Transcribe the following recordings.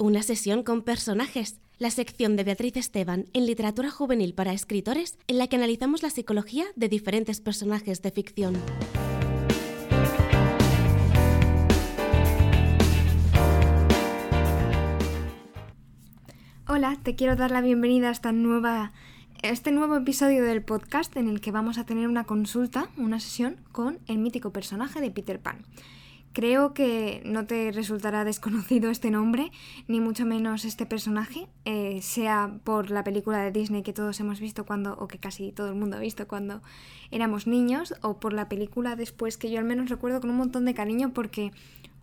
Una sesión con personajes, la sección de Beatriz Esteban en Literatura Juvenil para Escritores, en la que analizamos la psicología de diferentes personajes de ficción. Hola, te quiero dar la bienvenida a este nuevo episodio del podcast en el que vamos a tener una consulta, una sesión con el mítico personaje de Peter Pan. Creo que no te resultará desconocido este nombre, ni mucho menos este personaje, eh, sea por la película de Disney que todos hemos visto cuando, o que casi todo el mundo ha visto cuando éramos niños, o por la película después que yo al menos recuerdo con un montón de cariño porque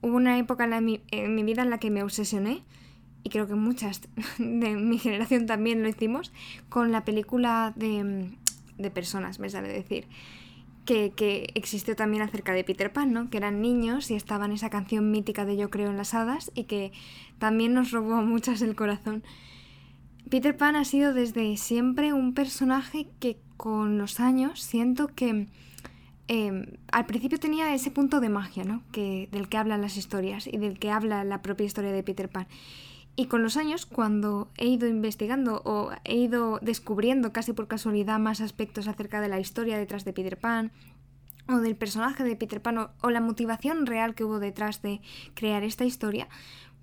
hubo una época en, mi, vida en la que me obsesioné, y creo que muchas de mi generación también lo hicimos, con la película de, de personas, me sale decir que, existió también acerca de Peter Pan, ¿no? Que eran niños y estaba en esa canción mítica de Yo creo en las hadas y que también nos robó a muchas el corazón. Peter Pan ha sido desde siempre un personaje que con los años siento que em, al principio tenía ese punto de magia, ¿no? Que, del que hablan las historias y del que habla la propia historia de Peter Pan. Y con los años, cuando he ido investigando o he ido descubriendo casi por casualidad más aspectos acerca de la historia detrás de Peter Pan, o del personaje de Peter Pan, o, la motivación real que hubo detrás de crear esta historia,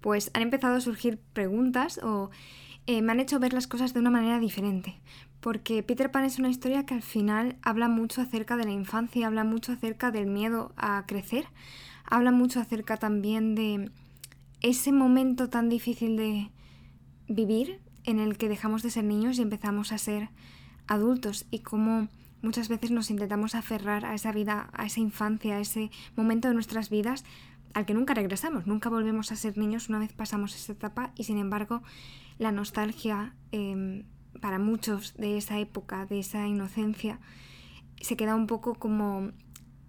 pues han empezado a surgir preguntas o eh, me han hecho ver las cosas de una manera diferente. Porque Peter Pan es una historia que al final habla mucho acerca de la infancia, habla mucho acerca del miedo a crecer, habla mucho acerca también de ese momento tan difícil de vivir en el que dejamos de ser niños y empezamos a ser adultos y cómo muchas veces nos intentamos aferrar a esa vida, a esa infancia, a ese momento de nuestras vidas al que nunca regresamos, nunca volvemos a ser niños una vez pasamos esa etapa y sin embargo la nostalgia em, para muchos de esa época, de esa inocencia, se queda un poco como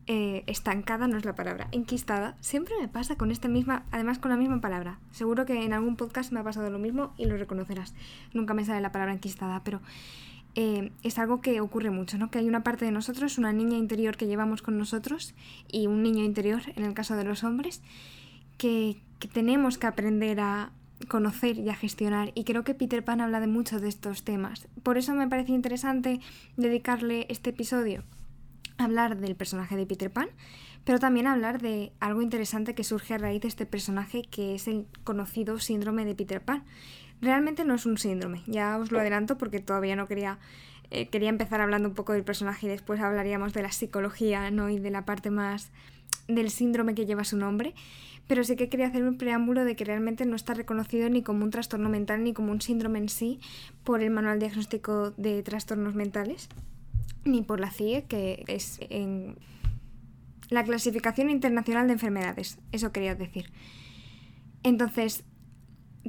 eh, estancada no es la palabra, enquistada, siempre me pasa con esta misma, además con la misma palabra. Seguro que en algún podcast me ha pasado lo mismo y lo reconocerás. Nunca me sale la palabra enquistada, pero eh, es algo que ocurre mucho, ¿no? Que hay una parte de nosotros, una niña interior que llevamos con nosotros y un niño interior, en el caso de los hombres, que, que tenemos que aprender a conocer y a gestionar. Y creo que Peter Pan habla de muchos de estos temas. Por eso me parece interesante dedicarle este episodio hablar del personaje de Peter Pan, pero también hablar de algo interesante que surge a raíz de este personaje que es el conocido síndrome de Peter Pan. Realmente no es un síndrome, ya os lo adelanto porque todavía no quería eh, quería empezar hablando un poco del personaje y después hablaríamos de la psicología, ¿no? y de la parte más del síndrome que lleva su nombre, pero sí que quería hacer un preámbulo de que realmente no está reconocido ni como un trastorno mental ni como un síndrome en sí por el Manual Diagnóstico de Trastornos Mentales ni por la CIE, que es en la Clasificación Internacional de Enfermedades. Eso quería decir. Entonces,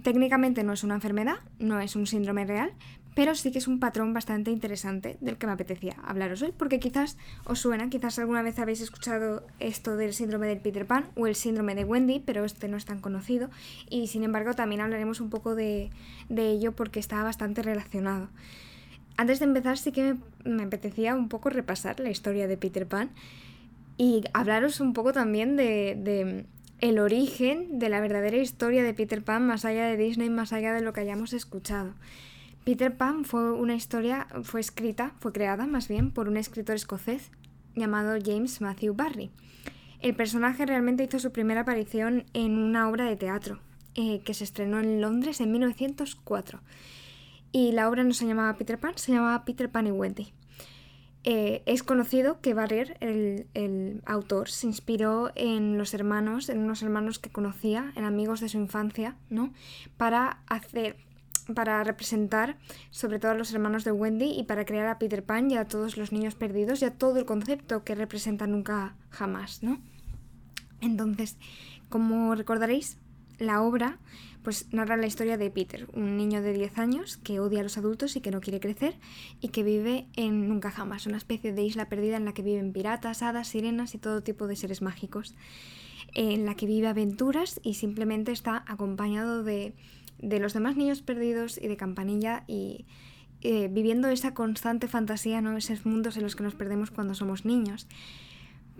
técnicamente no es una enfermedad, no es un síndrome real, pero sí que es un patrón bastante interesante del que me apetecía hablaros hoy, porque quizás os suena, quizás alguna vez habéis escuchado esto del síndrome del Peter Pan o el síndrome de Wendy, pero este no es tan conocido, y sin embargo también hablaremos un poco de, de ello porque está bastante relacionado. Antes de empezar sí que me, apetecía un poco repasar la historia de Peter Pan y hablaros un poco también de, el origen de la verdadera historia de Peter Pan más allá de Disney, más allá de lo que hayamos escuchado. Peter Pan fue una historia, fue escrita, fue creada más bien por un escritor escocés llamado James Matthew Barry. El personaje realmente hizo su primera aparición en una obra de teatro eh, que se estrenó en Londres en 1904 y la obra no se llamaba Peter Pan, se llamaba Peter Pan y Wendy. Eh, es conocido que Barrier, el, autor, se inspiró en los hermanos, en unos hermanos que conocía, en amigos de su infancia, ¿no? Para hacer, para representar sobre todo a los hermanos de Wendy y para crear a Peter Pan y a todos los niños perdidos y a todo el concepto que representa nunca jamás, ¿no? Entonces, como recordaréis, la obra pues narra la historia de Peter, un niño de 10 años que odia a los adultos y que no quiere crecer y que vive en Nunca Jamás, una especie de isla perdida en la que viven piratas, hadas, sirenas y todo tipo de seres mágicos, en la que vive aventuras y simplemente está acompañado de, de los demás niños perdidos y de Campanilla y eh, viviendo esa constante fantasía, ¿no? esos mundos en los que nos perdemos cuando somos niños.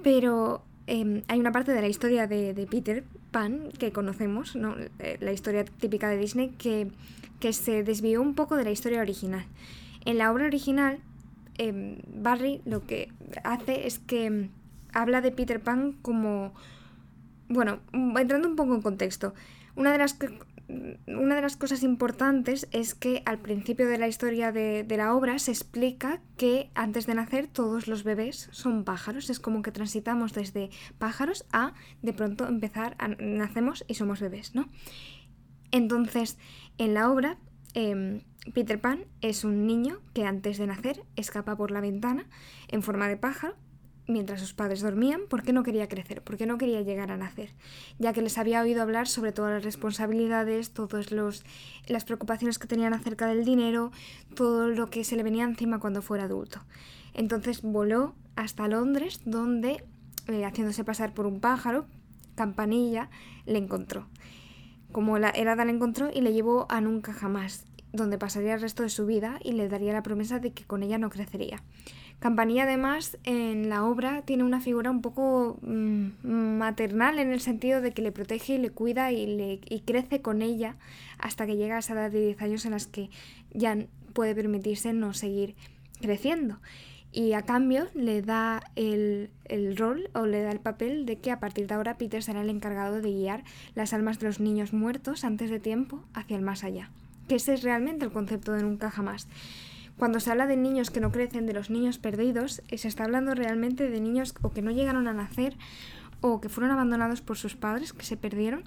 Pero em, hay una parte de la historia de, Peter Pan que conocemos, ¿no? Eh, la historia típica de Disney, que, que se desvió un poco de la historia original. En la obra original, em, Barry lo que hace es que em, habla de Peter Pan como... Bueno, entrando un poco en contexto, una de las una de las cosas importantes es que al principio de la historia de, la obra se explica que antes de nacer todos los bebés son pájaros. Es como que transitamos desde pájaros a de pronto empezar a nacemos y somos bebés, ¿no? Entonces, en la obra, em, Peter Pan es un niño que antes de nacer escapa por la ventana en forma de pájaro mientras sus padres dormían porque no quería crecer, porque no quería llegar a nacer, ya que les había oído hablar sobre todas las responsabilidades, todas las preocupaciones que tenían acerca del dinero, todo lo que se le venía encima cuando fuera adulto. Entonces voló hasta Londres, donde, eh, haciéndose pasar por un pájaro, Campanilla le encontró. Como la Helada le encontró y le llevó a Nunca Jamás, donde pasaría el resto de su vida y le daría la promesa de que con ella no crecería. Campanilla además en la obra tiene una figura un poco mm, maternal en el sentido de que le protege y le cuida y, le, crece con ella hasta que llega a esa edad de 10 años en las que ya puede permitirse no seguir creciendo. Y a cambio le da el, el, rol o le da el papel de que a partir de ahora Peter será el encargado de guiar las almas de los niños muertos antes de tiempo hacia el más allá. Que ese es realmente el concepto de nunca jamás. Cuando se habla de niños que no crecen, de los niños perdidos, eh, se está hablando realmente de niños o que no llegaron a nacer o que fueron abandonados por sus padres, que se perdieron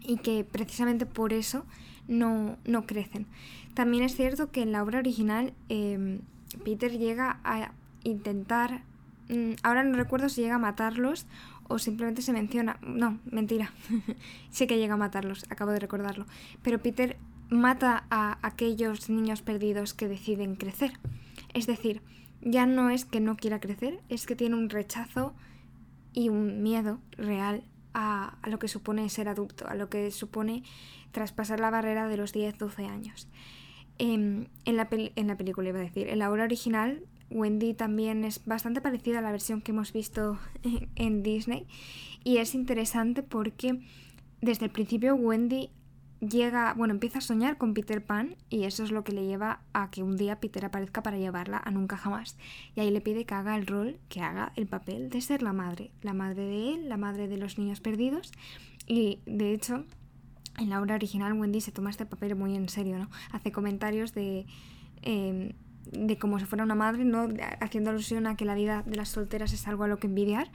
y que precisamente por eso no, no crecen. También es cierto que en la obra original em, Peter llega a intentar, mm, ahora no recuerdo si llega a matarlos o simplemente se menciona, no, mentira, sé que llega a matarlos, acabo de recordarlo, pero Peter mata a aquellos niños perdidos que deciden crecer. Es decir, ya no es que no quiera crecer, es que tiene un rechazo y un miedo real a, lo que supone ser adulto, a lo que supone traspasar la barrera de los 10-12 años. Em, en, la en la película iba a decir, en la obra original, Wendy también es bastante parecida a la versión que hemos visto en Disney y es interesante porque desde el principio Wendy llega, bueno, empieza a soñar con Peter Pan y eso es lo que le lleva a que un día Peter aparezca para llevarla a nunca jamás. Y ahí le pide que haga el rol, que haga el papel de ser la madre, la madre de él, la madre de los niños perdidos. Y de hecho, en la obra original Wendy se toma este papel muy en serio, ¿no? Hace comentarios de... Em, de como si fuera una madre, ¿no? haciendo alusión a que la vida de las solteras es algo a lo que envidiar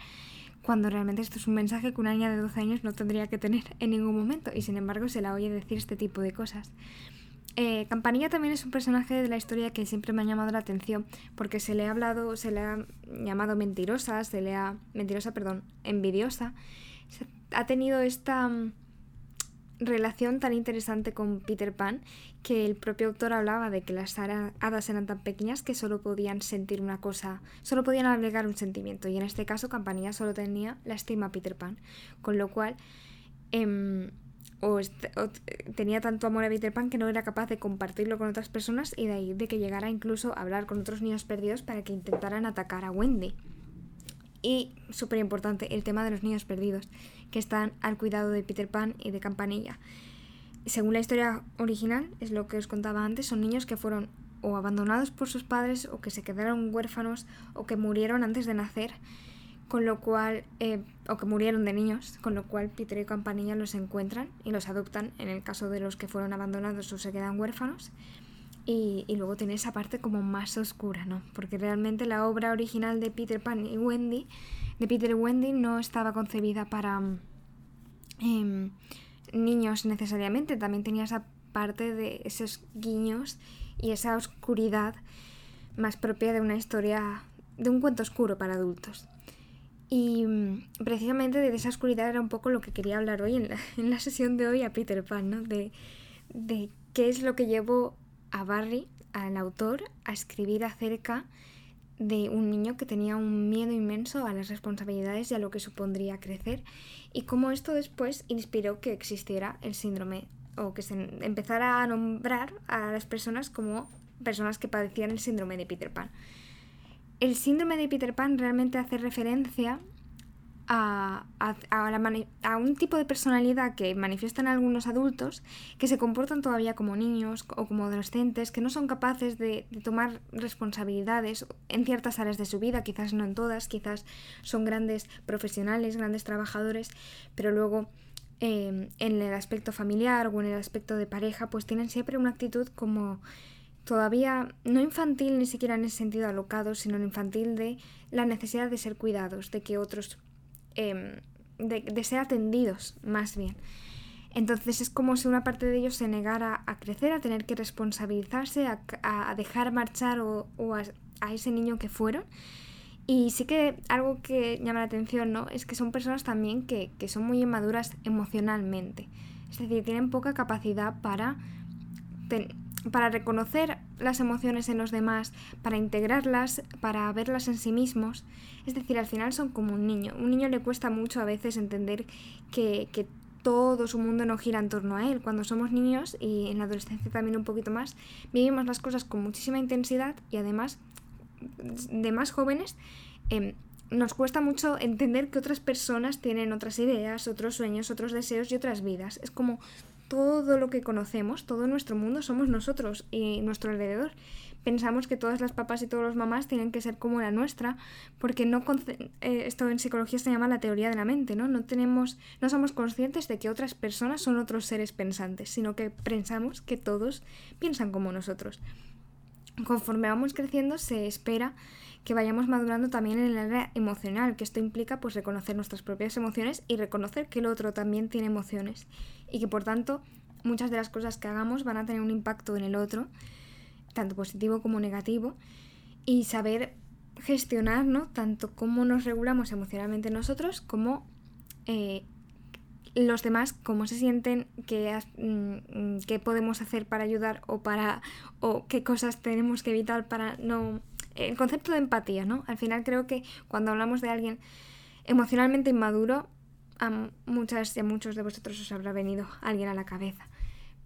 cuando realmente esto es un mensaje que una niña de 12 años no tendría que tener en ningún momento y sin embargo se la oye decir este tipo de cosas. Eh, Campanilla también es un personaje de la historia que siempre me ha llamado la atención porque se le ha hablado, se le ha llamado mentirosa, se le ha mentirosa, perdón, envidiosa. ha tenido esta mm, relación tan interesante con Peter Pan que el propio autor hablaba de que las hadas eran tan pequeñas que solo podían sentir una cosa, solo podían agregar un sentimiento y en este caso Campanilla solo tenía la estima a Peter Pan, con lo cual em, o, tenía tanto amor a Peter Pan que no era capaz de compartirlo con otras personas y de ahí de que llegara incluso a hablar con otros niños perdidos para que intentaran atacar a Wendy. Y, súper importante, el tema de los niños perdidos, que están al cuidado de Peter Pan y de Campanilla. Según la historia original, es lo que os contaba antes, son niños que fueron o abandonados por sus padres o que se quedaron huérfanos o que murieron antes de nacer, con lo cual, eh, o que murieron de niños, con lo cual Peter y Campanilla los encuentran y los adoptan en el caso de los que fueron abandonados o se quedan huérfanos y, luego tiene esa parte como más oscura, ¿no? Porque realmente la obra original de Peter Pan y Wendy, de Peter Wendy, no estaba concebida para em, niños necesariamente. También tenía esa parte de esos guiños y esa oscuridad más propia de una historia, de un cuento oscuro para adultos. Y mm, precisamente de esa oscuridad era un poco lo que quería hablar hoy en la, en la sesión de hoy a Peter Pan, ¿no? De, de qué es lo que llevo a Barry, al autor, a escribir acerca un niño que tenía un miedo inmenso a las responsabilidades y a lo que supondría crecer y cómo esto después inspiró que existiera el síndrome o que se empezara a nombrar a las personas como personas que padecían el síndrome de Peter Pan. El síndrome de Peter Pan realmente hace referencia a, a, un tipo de personalidad que manifiestan algunos adultos que se comportan todavía como niños o como adolescentes, que no son capaces de, tomar responsabilidades en ciertas áreas de su vida, quizás no en todas, quizás son grandes profesionales, grandes trabajadores, pero luego em, en el aspecto familiar o en el aspecto de pareja, pues tienen siempre una actitud como todavía no infantil ni siquiera en ese sentido alocado, sino infantil de la necesidad de ser cuidados, de que otros Em, de, ser atendidos, más bien. Entonces es como si una parte de ellos se negara a crecer, a tener que responsabilizarse, a, dejar marchar o, a, ese niño que fueron. Y sí que algo que llama la atención, ¿no? Es que son personas también que, que son muy inmaduras emocionalmente. Es decir, tienen poca capacidad para para reconocer las emociones en los demás, para integrarlas, para verlas en sí mismos. Es decir, al final son como un niño. Un niño le cuesta mucho a veces entender que, que todo su mundo no gira en torno a él. Cuando somos niños y en la adolescencia también un poquito más, vivimos las cosas con muchísima intensidad y además de más jóvenes em, nos cuesta mucho entender que otras personas tienen otras ideas, otros sueños, otros deseos y otras vidas. Es como todo lo que conocemos, todo nuestro mundo somos nosotros y nuestro alrededor. Pensamos que todas las papás y todos los mamás tienen que ser como la nuestra, porque no eh, esto en psicología se llama la teoría de la mente, ¿no? No tenemos, no somos conscientes de que otras personas son otros seres pensantes, sino que pensamos que todos piensan como nosotros. Conforme vamos creciendo, se espera que vayamos madurando también en el área emocional, que esto implica pues reconocer nuestras propias emociones y reconocer que el otro también tiene emociones y que por tanto muchas de las cosas que hagamos van a tener un impacto en el otro, tanto positivo como negativo, y saber gestionar ¿no? tanto cómo nos regulamos emocionalmente nosotros como eh, los demás cómo se sienten, qué, mm, qué podemos hacer para ayudar o para o qué cosas tenemos que evitar para no el concepto de empatía, ¿no? Al final creo que cuando hablamos de alguien emocionalmente inmaduro, a muchas y a muchos de vosotros os habrá venido alguien a la cabeza.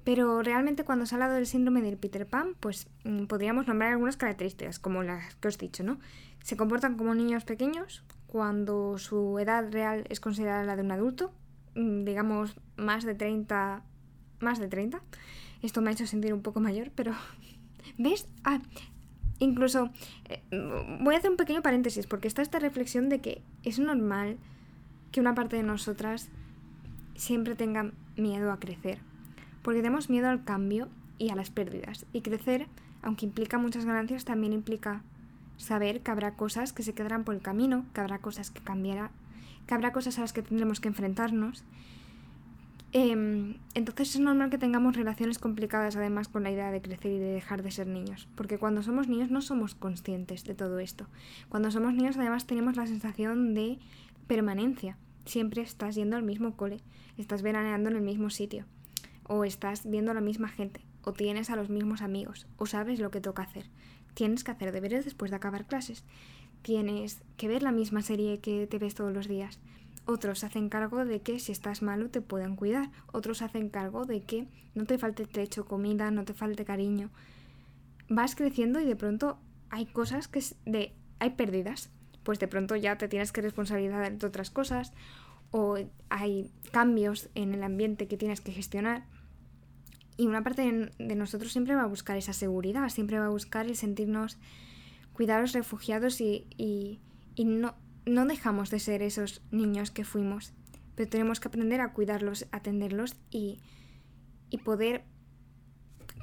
Pero realmente cuando se ha hablado del síndrome del Peter Pan, pues mm, podríamos nombrar algunas características, como las que os he dicho, ¿no? Se comportan como niños pequeños cuando su edad real es considerada la de un adulto, mm, digamos más de 30, más de 30. Esto me ha hecho sentir un poco mayor, pero ¿ves? Ah, incluso eh, voy a hacer un pequeño paréntesis porque está esta reflexión de que es normal que una parte de nosotras siempre tenga miedo a crecer, porque tenemos miedo al cambio y a las pérdidas. Y crecer, aunque implica muchas ganancias, también implica saber que habrá cosas que se quedarán por el camino, que habrá cosas que cambiarán, que habrá cosas a las que tendremos que enfrentarnos Em, entonces es normal que tengamos relaciones complicadas además con la idea de crecer y de dejar de ser niños, porque cuando somos niños no somos conscientes de todo esto. Cuando somos niños además tenemos la sensación de permanencia. Siempre estás yendo al mismo cole, estás veraneando en el mismo sitio, o estás viendo a la misma gente, o tienes a los mismos amigos, o sabes lo que toca hacer. Tienes que hacer deberes después de acabar clases. Tienes que ver la misma serie que te ves todos los días otros hacen cargo de que si estás malo te puedan cuidar. Otros hacen cargo de que no te falte techo, comida, no te falte cariño. Vas creciendo y de pronto hay cosas que de hay pérdidas. Pues de pronto ya te tienes que responsabilizar de otras cosas o hay cambios en el ambiente que tienes que gestionar. Y una parte de nosotros siempre va a buscar esa seguridad, siempre va a buscar el sentirnos cuidados, refugiados y, y, y no, no dejamos de ser esos niños que fuimos, pero tenemos que aprender a cuidarlos, atenderlos y, y poder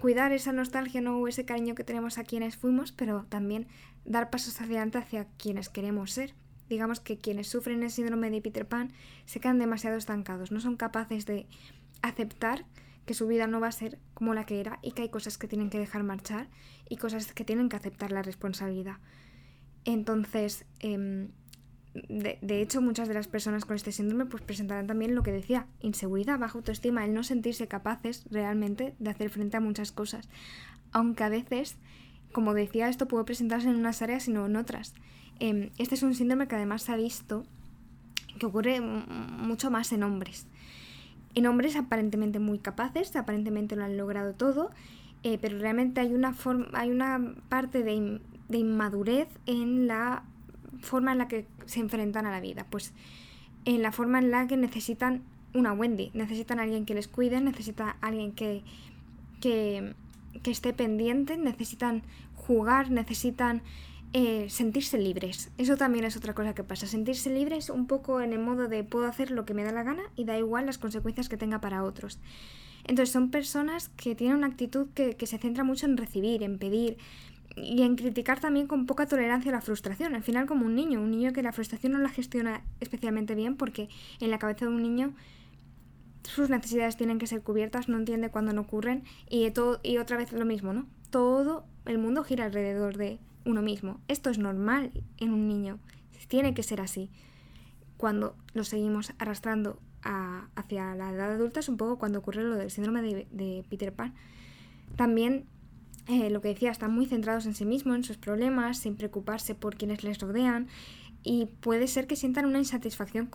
cuidar esa nostalgia ¿no? o ese cariño que tenemos a quienes fuimos, pero también dar pasos adelante hacia quienes queremos ser. Digamos que quienes sufren el síndrome de Peter Pan se quedan demasiado estancados, no son capaces de aceptar que su vida no va a ser como la que era y que hay cosas que tienen que dejar marchar y cosas que tienen que aceptar la responsabilidad. Entonces, em, de, hecho, muchas de las personas con este síndrome pues presentarán también lo que decía, inseguridad, baja autoestima, el no sentirse capaces realmente de hacer frente a muchas cosas. Aunque a veces, como decía, esto puede presentarse en unas áreas y no en otras. Em, este es un síndrome que además se ha visto que ocurre mucho más en hombres. En hombres aparentemente muy capaces, aparentemente lo han logrado todo, eh, pero realmente hay una, hay una parte de, de inmadurez en la forma en la que se enfrentan a la vida. Pues en la forma en la que necesitan una Wendy, necesitan alguien que les cuide, necesitan alguien que, que, que esté pendiente, necesitan jugar, necesitan eh, sentirse libres. Eso también es otra cosa que pasa. Sentirse libres un poco en el modo de puedo hacer lo que me da la gana y da igual las consecuencias que tenga para otros. Entonces son personas que tienen una actitud que se centra mucho en recibir, en pedir, y en criticar también con poca tolerancia a la frustración. Al final como un niño, un niño que la frustración no la gestiona especialmente bien porque en la cabeza de un niño sus necesidades tienen que ser cubiertas, no entiende cuándo no ocurren y, todo, y otra vez lo mismo, ¿no? Todo el mundo gira alrededor de uno mismo. Esto es normal en un niño, tiene que ser así. Cuando lo seguimos arrastrando hacia la edad adulta es un poco cuando ocurre lo del síndrome de, de Peter Pan. También eh, lo que decía, están muy centrados en sí mismos, en sus problemas, sin preocuparse por quienes les rodean y puede ser que sientan una insatisfacción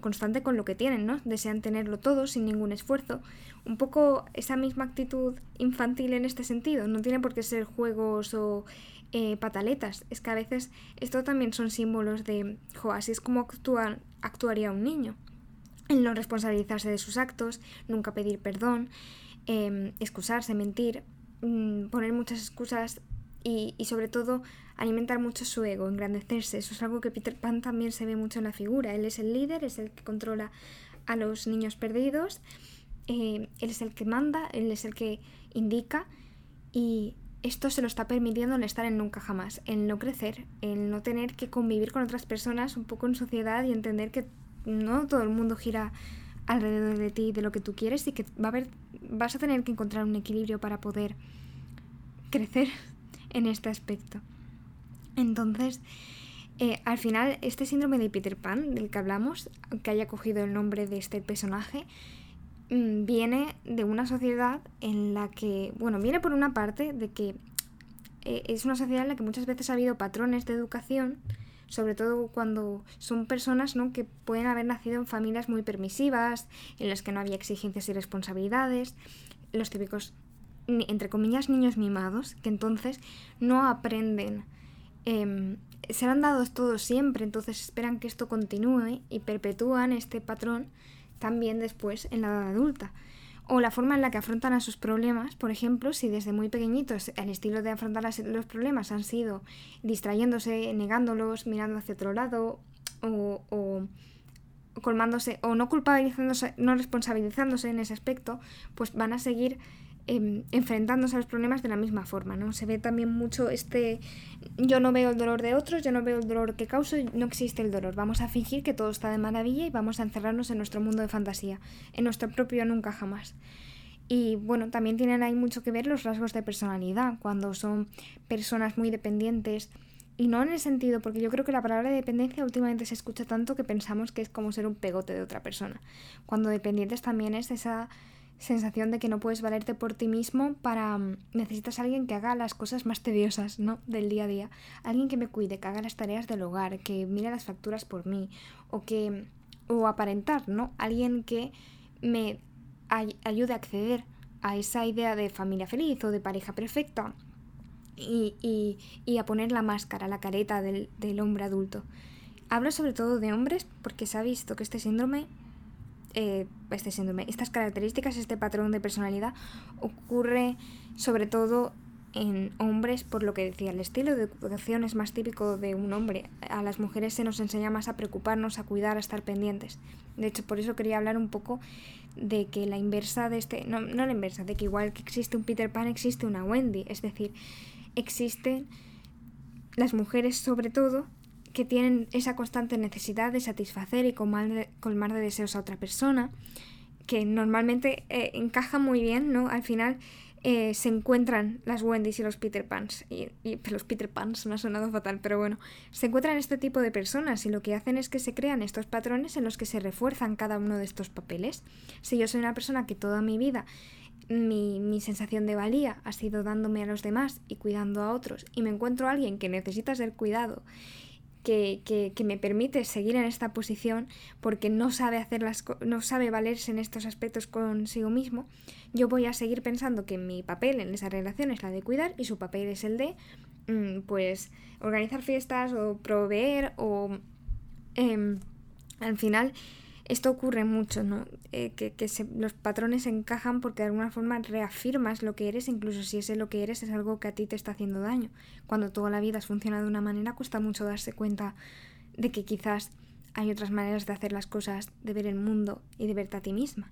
constante con lo que tienen, ¿no? Desean tenerlo todo sin ningún esfuerzo. Un poco esa misma actitud infantil en este sentido. No tiene por qué ser juegos o eh, pataletas. Es que a veces esto también son símbolos de, jo, así es como actuaría un niño. El no responsabilizarse de sus actos, nunca pedir perdón, em, excusarse, mentir. Mm, poner muchas excusas y, y, sobre todo alimentar mucho su ego, engrandecerse. Eso es algo que Peter Pan también se ve mucho en la figura. Él es el líder, es el que controla a los niños perdidos, eh, él es el que manda, él es el que indica y esto se lo está permitiendo el estar en nunca jamás, el no crecer, el no tener que convivir con otras personas un poco en sociedad y entender que no todo el mundo gira alrededor de ti de lo que tú quieres y que va a haber, vas a tener que encontrar un equilibrio para poder crecer en este aspecto. Entonces, eh, al final, este síndrome de Peter Pan, del que hablamos, que haya cogido el nombre de este personaje, mm, viene de una sociedad en la que, bueno, viene por una parte de que eh, es una sociedad en la que muchas veces ha habido patrones de educación sobre todo cuando son personas ¿no? que pueden haber nacido en familias muy permisivas, en las que no había exigencias y responsabilidades, los típicos, entre comillas, niños mimados, que entonces no aprenden. Eh, serán dados todos siempre, entonces esperan que esto continúe y perpetúan este patrón también después en la edad adulta o la forma en la que afrontan a sus problemas, por ejemplo, si desde muy pequeñitos el estilo de afrontar los problemas han sido distrayéndose, negándolos, mirando hacia otro lado o, o colmándose o no culpabilizándose, no responsabilizándose en ese aspecto, pues van a seguir Em, enfrentándose a los problemas de la misma forma, ¿no? Se ve también mucho este yo no veo el dolor de otros, yo no veo el dolor que causo, no existe el dolor. Vamos a fingir que todo está de maravilla y vamos a encerrarnos en nuestro mundo de fantasía, en nuestro propio nunca jamás. Y bueno, también tienen ahí mucho que ver los rasgos de personalidad, cuando son personas muy dependientes, y no en el sentido, porque yo creo que la palabra dependencia últimamente se escucha tanto que pensamos que es como ser un pegote de otra persona. Cuando dependientes también es esa sensación de que no puedes valerte por ti mismo para... Mm, necesitas a alguien que haga las cosas más tediosas, ¿no? Del día a día. Alguien que me cuide, que haga las tareas del hogar, que mire las facturas por mí, o que... o aparentar, ¿no? Alguien que me ayude a acceder a esa idea de familia feliz o de pareja perfecta y, y, y a poner la máscara, la careta del, del hombre adulto. Hablo sobre todo de hombres porque se ha visto que este síndrome eh, este síndrome, estas características, este patrón de personalidad ocurre sobre todo en hombres, por lo que decía, el estilo de educación es más típico de un hombre. A las mujeres se nos enseña más a preocuparnos, a cuidar, a estar pendientes. De hecho, por eso quería hablar un poco de que la inversa de este, no, no la inversa, de que igual que existe un Peter Pan, existe una Wendy. Es decir, existen las mujeres sobre todo que tienen esa constante necesidad de satisfacer y colmar de, deseos a otra persona, que normalmente eh, encaja muy bien, ¿no? Al final eh, se encuentran las Wendy's y los Peter Pans, y, los Peter Pans me ha sonado fatal, pero bueno, se encuentran este tipo de personas y lo que hacen es que se crean estos patrones en los que se refuerzan cada uno de estos papeles. Si yo soy una persona que toda mi vida mi, mi, sensación de valía ha sido dándome a los demás y cuidando a otros y me encuentro a alguien que necesita ser cuidado que, que, que, me permite seguir en esta posición porque no sabe hacer las no sabe valerse en estos aspectos consigo mismo, yo voy a seguir pensando que mi papel en esa relación es la de cuidar y su papel es el de mm, pues organizar fiestas o proveer o eh, Al final, esto ocurre mucho, ¿no? Eh, que, los patrones encajan porque de alguna forma reafirmas lo que eres, incluso si ese lo que eres es algo que a ti te está haciendo daño. Cuando toda la vida has funcionado de una manera, cuesta mucho darse cuenta de que quizás hay otras maneras de hacer las cosas, de ver el mundo y de verte a ti misma.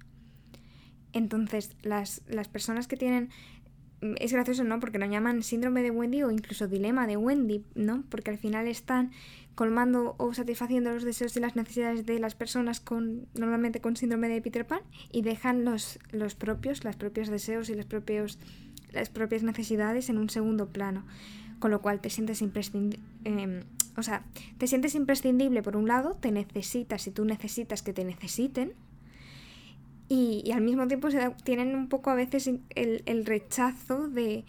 Entonces, las, las personas que tienen es gracioso, ¿no? Porque lo llaman síndrome de Wendy o incluso dilema de Wendy, ¿no? Porque al final están colmando o satisfaciendo los deseos y las necesidades de las personas con normalmente con síndrome de Peter Pan y dejan los, los propios, deseos y propios, las propias necesidades en un segundo plano. Con lo cual te sientes imprescindible. Em, o sea, te sientes imprescindible por un lado, te necesitas y tú necesitas que te necesiten, y, al mismo tiempo se tienen un poco a veces el, el, rechazo de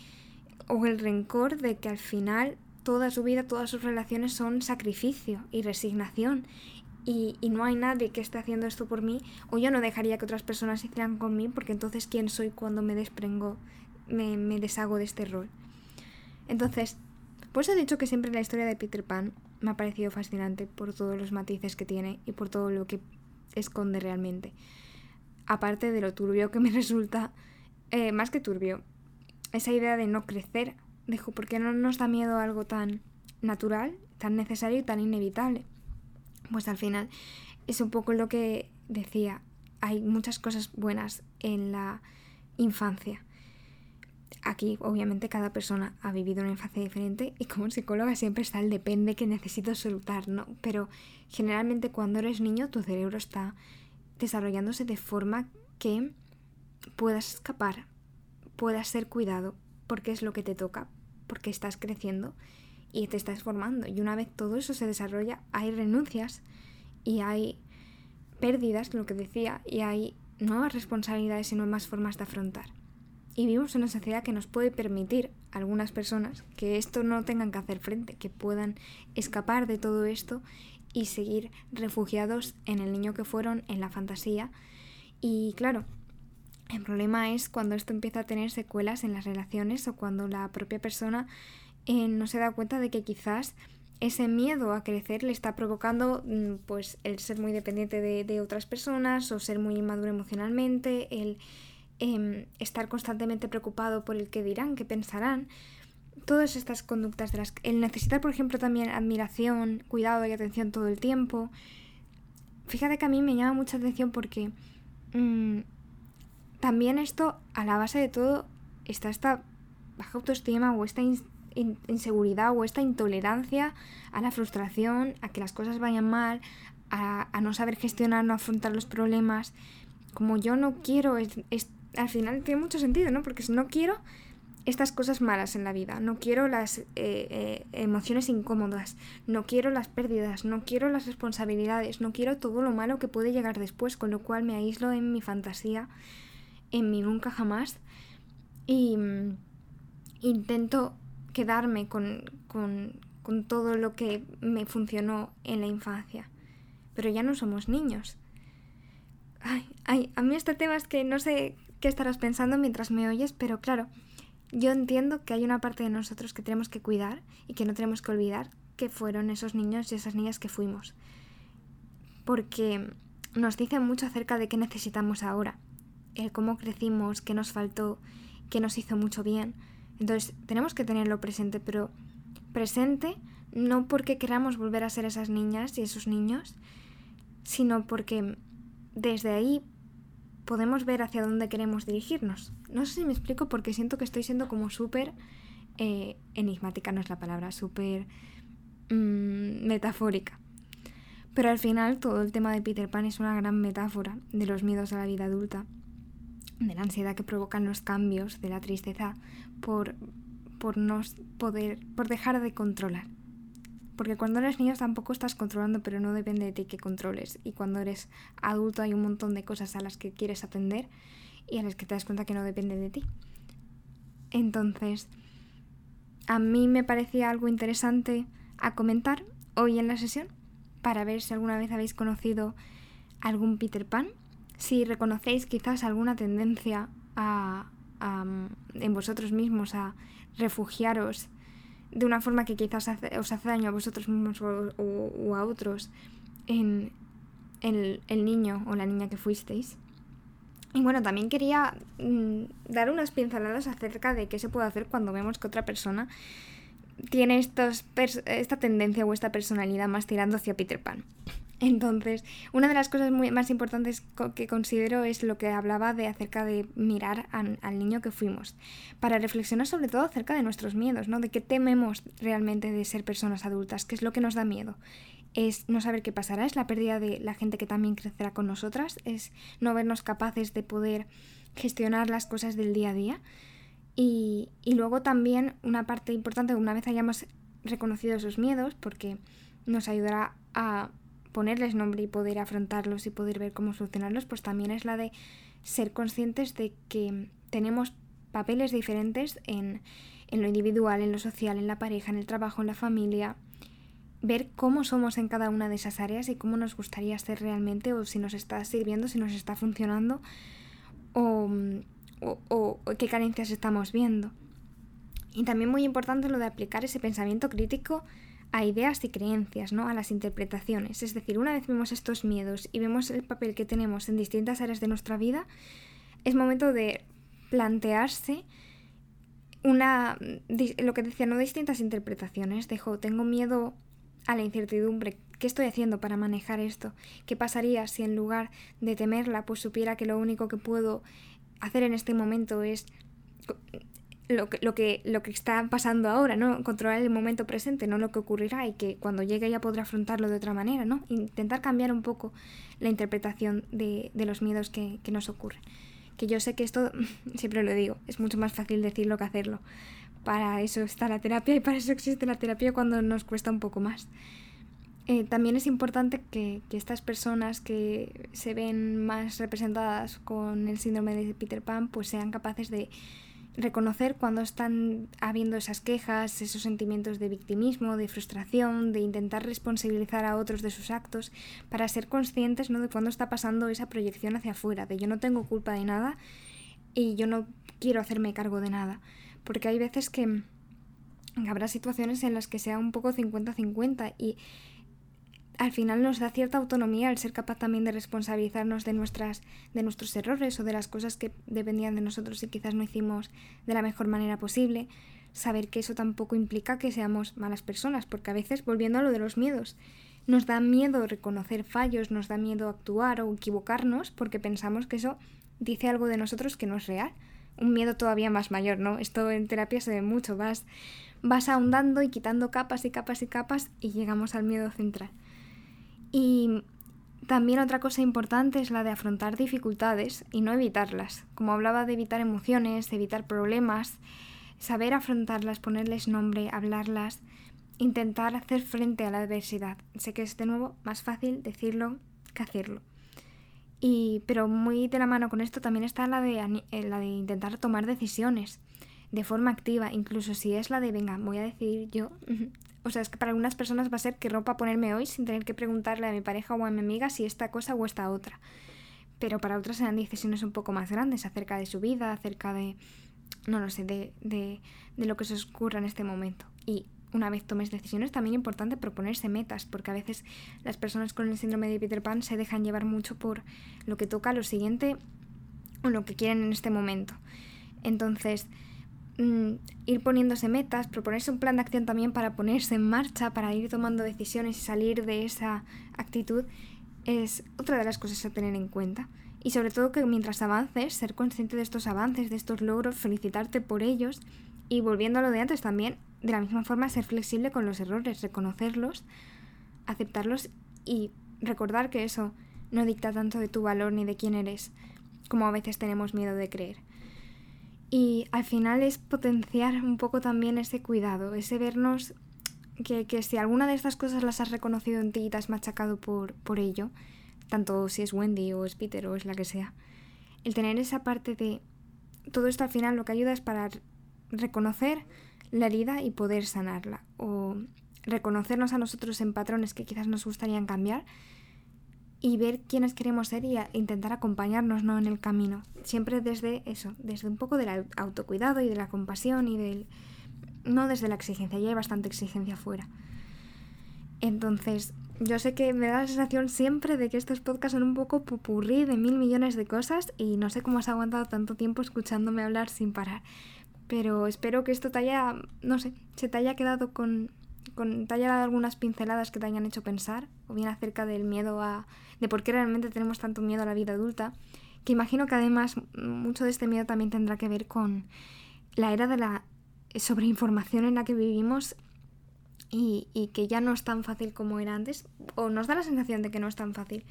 o el rencor de que al final toda su vida, todas sus relaciones son sacrificio y resignación y, y, no hay nadie que esté haciendo esto por mí o yo no dejaría que otras personas hicieran con mí porque entonces quién soy cuando me desprengo, me, me deshago de este rol. Entonces, pues he dicho que siempre la historia de Peter Pan me ha parecido fascinante por todos los matices que tiene y por todo lo que esconde realmente aparte de lo turbio que me resulta, eh, más que turbio, esa idea de no crecer. Dijo, ¿por qué no nos da miedo algo tan natural, tan necesario y tan inevitable? Pues al final es un poco lo que decía. Hay muchas cosas buenas en la infancia. Aquí, obviamente, cada persona ha vivido una infancia diferente y como psicóloga siempre está el depende que necesito soltar, ¿no? Pero generalmente cuando eres niño tu cerebro está desarrollándose de forma que puedas escapar, puedas ser cuidado, porque es lo que te toca, porque estás creciendo y te estás formando. Y una vez todo eso se desarrolla, hay renuncias y hay pérdidas, lo que decía, y hay nuevas responsabilidades y nuevas formas de afrontar. Y vivimos en una sociedad que nos puede permitir a algunas personas que esto no tengan que hacer frente, que puedan escapar de todo esto y seguir refugiados en el niño que fueron, en la fantasía. Y claro, el problema es cuando esto empieza a tener secuelas en las relaciones o cuando la propia persona eh, no se da cuenta de que quizás ese miedo a crecer le está provocando mm, pues el ser muy dependiente de, otras personas o ser muy inmaduro emocionalmente, el em, estar constantemente preocupado por el que dirán, qué pensarán. Todas estas conductas de las el necesitar por ejemplo también admiración cuidado y atención todo el tiempo. Fíjate que a mí me llama mucha atención porque mm, también esto a la base de todo está esta baja autoestima o esta inseguridad o esta intolerancia a la frustración a que las cosas vayan mal a, no saber gestionar no afrontar los problemas. Como yo no quiero al final tiene mucho sentido no porque si no quiero estas cosas malas en la vida, no quiero las eh, eh, emociones incómodas, no quiero las pérdidas, no quiero las responsabilidades, no quiero todo lo malo que puede llegar después, con lo cual me aíslo en mi fantasía, en mi nunca jamás, y mm, intento quedarme con, con, con todo lo que me funcionó en la infancia. Pero ya no somos niños. Ay, ay, a mí este tema es que no sé qué estarás pensando mientras me oyes, pero claro, yo entiendo que hay una parte de nosotros que tenemos que cuidar y que no tenemos que olvidar que fueron esos niños y esas niñas que fuimos. Porque nos dicen mucho acerca de qué necesitamos ahora, el cómo crecimos, qué nos faltó, qué nos hizo mucho bien. Entonces tenemos que tenerlo presente, pero presente no porque queramos volver a ser esas niñas y esos niños, sino porque desde ahí podemos ver hacia dónde queremos dirigirnos. No sé si me explico porque siento que estoy siendo como súper eh, enigmática, no es la palabra, súper mm, metafórica. Pero al final todo el tema de Peter Pan es una gran metáfora de los miedos a la vida adulta, de la ansiedad que provocan los cambios, de la tristeza por, por, no poder, por dejar de controlar. Porque cuando eres niño tampoco estás controlando, pero no depende de ti que controles. Y cuando eres adulto hay un montón de cosas a las que quieres atender y a las que te das cuenta que no depende de ti. Entonces, a mí me parecía algo interesante a comentar hoy en la sesión para ver si alguna vez habéis conocido algún Peter Pan, si reconocéis quizás alguna tendencia a, en vosotros mismos a refugiaros de una forma que quizás os hace daño a vosotros mismos o, a otros en, el, el niño o la niña que fuisteis. Y bueno, también quería mm, dar unas pinceladas acerca de qué se puede hacer cuando vemos que otra persona tiene estos esta tendencia o esta personalidad más tirando hacia Peter Pan. Entonces, una de las cosas muy, más importantes que considero es lo que hablaba de acerca de mirar al niño que fuimos, para reflexionar sobre todo acerca de nuestros miedos, ¿no? De qué tememos realmente de ser personas adultas, qué es lo que nos da miedo. Es no saber qué pasará, es la pérdida de la gente que también crecerá con nosotras, es no vernos capaces de poder gestionar las cosas del día a día. Y, y luego también una parte importante, una vez hayamos reconocido esos miedos, porque nos ayudará a ponerles nombre y poder afrontarlos y poder ver cómo solucionarlos, pues también es la de ser conscientes de que tenemos papeles diferentes en, en lo individual, en lo social, en la pareja, en el trabajo, en la familia, ver cómo somos en cada una de esas áreas y cómo nos gustaría ser realmente o si nos está sirviendo, si nos está funcionando o, o, o qué carencias estamos viendo. Y también muy importante lo de aplicar ese pensamiento crítico a ideas y creencias, ¿no? a las interpretaciones. Es decir, una vez vemos estos miedos y vemos el papel que tenemos en distintas áreas de nuestra vida, es momento de plantearse una lo que decía, no distintas interpretaciones. Dejo, tengo miedo a la incertidumbre. ¿Qué estoy haciendo para manejar esto? ¿Qué pasaría si en lugar de temerla, pues supiera que lo único que puedo hacer en este momento es lo que, lo que, lo que está pasando ahora, ¿no? Controlar el momento presente, no lo que ocurrirá y que cuando llegue ya podrá afrontarlo de otra manera, ¿no? Intentar cambiar un poco la interpretación de, de los miedos que, que, nos ocurren. Que yo sé que esto, siempre lo digo, es mucho más fácil decirlo que hacerlo. Para eso está la terapia y para eso existe la terapia cuando nos cuesta un poco más. Eh, también es importante que, que, estas personas que se ven más representadas con el síndrome de Peter Pan pues sean capaces de reconocer cuando están habiendo esas quejas, esos sentimientos de victimismo, de frustración, de intentar responsabilizar a otros de sus actos, para ser conscientes ¿no? de cuando está pasando esa proyección hacia afuera, de yo no tengo culpa de nada y yo no quiero hacerme cargo de nada. Porque hay veces que habrá situaciones en las que sea un poco 50-50 y al final nos da cierta autonomía el ser capaz también de responsabilizarnos de, nuestras, de nuestros errores o de las cosas que dependían de nosotros y quizás no hicimos de la mejor manera posible. Saber que eso tampoco implica que seamos malas personas, porque a veces, volviendo a lo de los miedos, nos da miedo reconocer fallos, nos da miedo actuar o equivocarnos porque pensamos que eso dice algo de nosotros que no es real. Un miedo todavía más mayor, ¿no? Esto en terapia se ve mucho, vas, vas ahondando y quitando capas y capas y capas y llegamos al miedo central. Y también otra cosa importante es la de afrontar dificultades y no evitarlas. Como hablaba de evitar emociones, de evitar problemas, saber afrontarlas, ponerles nombre, hablarlas, intentar hacer frente a la adversidad. Sé que es de nuevo más fácil decirlo que hacerlo. Y, pero muy de la mano con esto también está la de, eh, la de intentar tomar decisiones de forma activa, incluso si es la de, venga, voy a decidir yo o sea, es que para algunas personas va a ser qué ropa ponerme hoy sin tener que preguntarle a mi pareja o a mi amiga si esta cosa o esta otra. Pero para otras serán decisiones un poco más grandes acerca de su vida, acerca de, no lo sé, de, de, de lo que se os en este momento. Y una vez tomes decisiones, también es importante proponerse metas, porque a veces las personas con el síndrome de Peter Pan se dejan llevar mucho por lo que toca lo siguiente o lo que quieren en este momento. Entonces, Mm, ir poniéndose metas, proponerse un plan de acción también para ponerse en marcha, para ir tomando decisiones y salir de esa actitud, es otra de las cosas a tener en cuenta. Y sobre todo que mientras avances, ser consciente de estos avances, de estos logros, felicitarte por ellos y volviendo a lo de antes también, de la misma forma ser flexible con los errores, reconocerlos, aceptarlos y recordar que eso no dicta tanto de tu valor ni de quién eres, como a veces tenemos miedo de creer. Y al final es potenciar un poco también ese cuidado, ese vernos que, que, si alguna de estas cosas las has reconocido en ti y te has machacado por, por ello, tanto si es Wendy o es Peter o es la que sea, el tener esa parte de todo esto al final lo que ayuda es para reconocer la herida y poder sanarla o reconocernos a nosotros en patrones que quizás nos gustarían cambiar y ver quiénes queremos ser y intentar acompañarnos ¿no? en el camino. Siempre desde eso, desde un poco del autocuidado y de la compasión y del... no desde la exigencia, ya hay bastante exigencia fuera. Entonces, yo sé que me da la sensación siempre de que estos podcasts son un poco pupurrí de mil millones de cosas y no sé cómo has aguantado tanto tiempo escuchándome hablar sin parar. Pero espero que esto te haya, no sé, se te haya quedado con, con te haya dado algunas pinceladas que te hayan hecho pensar, o bien acerca del miedo a, de por qué realmente tenemos tanto miedo a la vida adulta, que imagino que además mucho de este miedo también tendrá que ver con la era de la sobreinformación en la que vivimos y, que ya no es tan fácil como era antes, o nos da la sensación de que no es tan fácil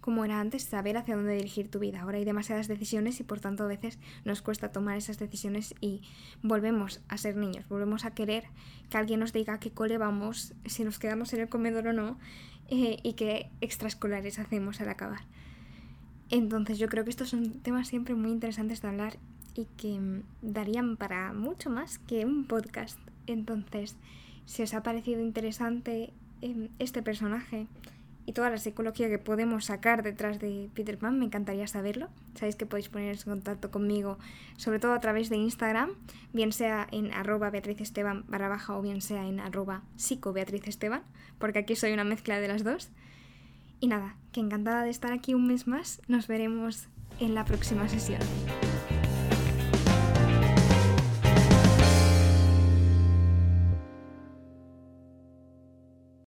como era antes saber hacia dónde dirigir tu vida. Ahora hay demasiadas decisiones y por tanto a veces nos cuesta tomar esas decisiones y volvemos a ser niños, volvemos a querer que alguien nos diga qué cole vamos, si nos quedamos en el comedor o no, eh, y qué extraescolares hacemos al acabar. Entonces yo creo que estos son temas siempre muy interesantes de hablar y que mm, darían para mucho más que un podcast. Entonces, si os ha parecido interesante em, este personaje y toda la psicología que podemos sacar detrás de Peter Pan, me encantaría saberlo. Sabéis que podéis poneros en contacto conmigo, sobre todo a través de Instagram, bien sea en arroba Beatriz Esteban o bien sea en arroba psico Beatriz Esteban, porque aquí soy una mezcla de las dos. Y nada, que encantada de estar aquí un mes más. Nos veremos en la próxima sesión.